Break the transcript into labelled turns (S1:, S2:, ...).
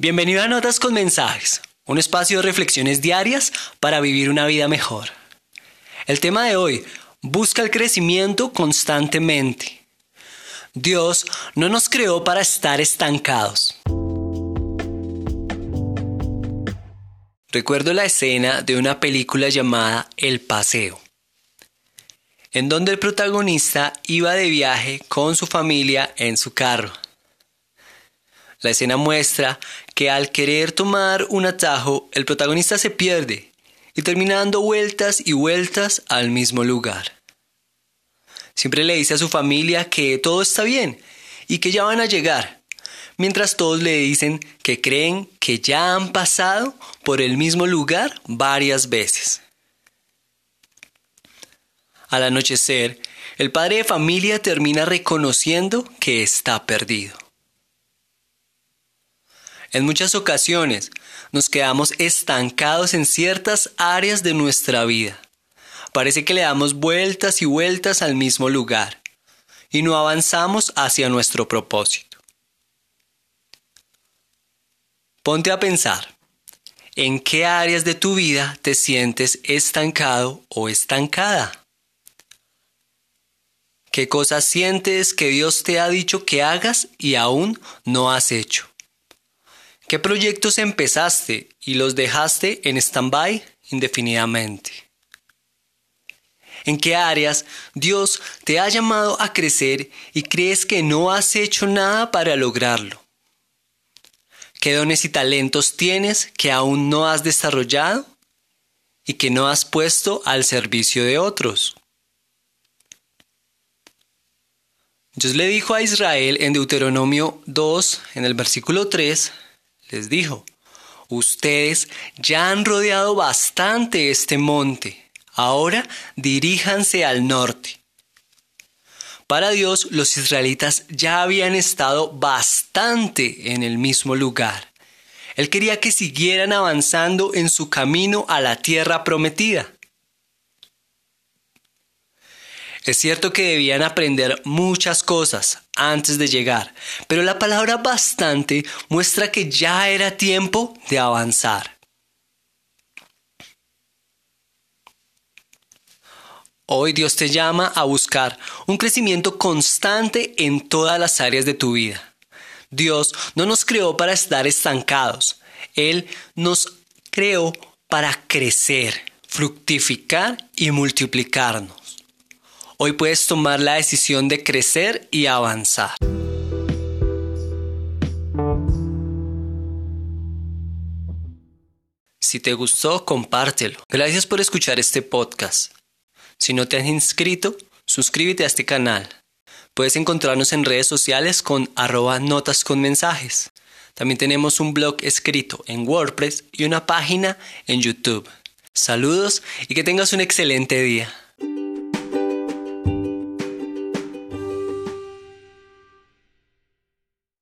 S1: Bienvenido a Notas con Mensajes, un espacio de reflexiones diarias para vivir una vida mejor. El tema de hoy, busca el crecimiento constantemente. Dios no nos creó para estar estancados. Recuerdo la escena de una película llamada El Paseo, en donde el protagonista iba de viaje con su familia en su carro. La escena muestra que al querer tomar un atajo, el protagonista se pierde y termina dando vueltas y vueltas al mismo lugar. Siempre le dice a su familia que todo está bien y que ya van a llegar, mientras todos le dicen que creen que ya han pasado por el mismo lugar varias veces. Al anochecer, el padre de familia termina reconociendo que está perdido. En muchas ocasiones nos quedamos estancados en ciertas áreas de nuestra vida. Parece que le damos vueltas y vueltas al mismo lugar y no avanzamos hacia nuestro propósito. Ponte a pensar, ¿en qué áreas de tu vida te sientes estancado o estancada? ¿Qué cosas sientes que Dios te ha dicho que hagas y aún no has hecho? ¿Qué proyectos empezaste y los dejaste en stand-by indefinidamente? ¿En qué áreas Dios te ha llamado a crecer y crees que no has hecho nada para lograrlo? ¿Qué dones y talentos tienes que aún no has desarrollado y que no has puesto al servicio de otros? Dios le dijo a Israel en Deuteronomio 2, en el versículo 3, les dijo, ustedes ya han rodeado bastante este monte, ahora diríjanse al norte. Para Dios los israelitas ya habían estado bastante en el mismo lugar. Él quería que siguieran avanzando en su camino a la tierra prometida. Es cierto que debían aprender muchas cosas antes de llegar, pero la palabra bastante muestra que ya era tiempo de avanzar. Hoy Dios te llama a buscar un crecimiento constante en todas las áreas de tu vida. Dios no nos creó para estar estancados, Él nos creó para crecer, fructificar y multiplicarnos. Hoy puedes tomar la decisión de crecer y avanzar. Si te gustó, compártelo. Gracias por escuchar este podcast. Si no te has inscrito, suscríbete a este canal. Puedes encontrarnos en redes sociales con arroba notas con mensajes. También tenemos un blog escrito en WordPress y una página en YouTube. Saludos y que tengas un excelente día.